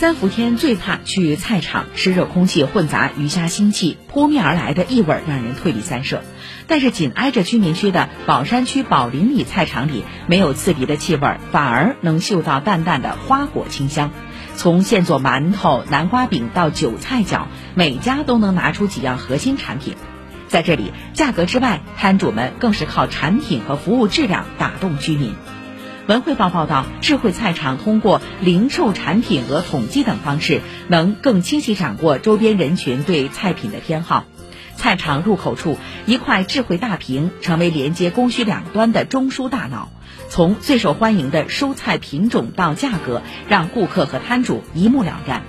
三伏天最怕去菜场，湿热空气混杂鱼虾腥气，扑面而来的异味让人退避三舍。但是紧挨着居民区的宝山区宝林里菜场里，没有刺鼻的气味，反而能嗅到淡淡的花果清香。从现做馒头、南瓜饼到韭菜饺，每家都能拿出几样核心产品。在这里，价格之外，摊主们更是靠产品和服务质量打动居民。文汇报报道，智慧菜场通过零售产品额统计等方式，能更清晰掌握周边人群对菜品的偏好。菜场入口处一块智慧大屏，成为连接供需两端的中枢大脑，从最受欢迎的蔬菜品种到价格，让顾客和摊主一目了然。